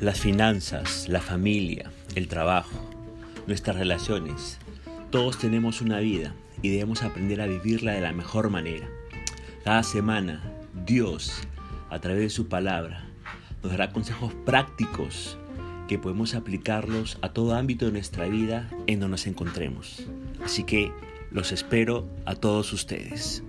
Las finanzas, la familia, el trabajo, nuestras relaciones, todos tenemos una vida y debemos aprender a vivirla de la mejor manera. Cada semana, Dios, a través de su palabra, nos dará consejos prácticos que podemos aplicarlos a todo ámbito de nuestra vida en donde nos encontremos. Así que los espero a todos ustedes.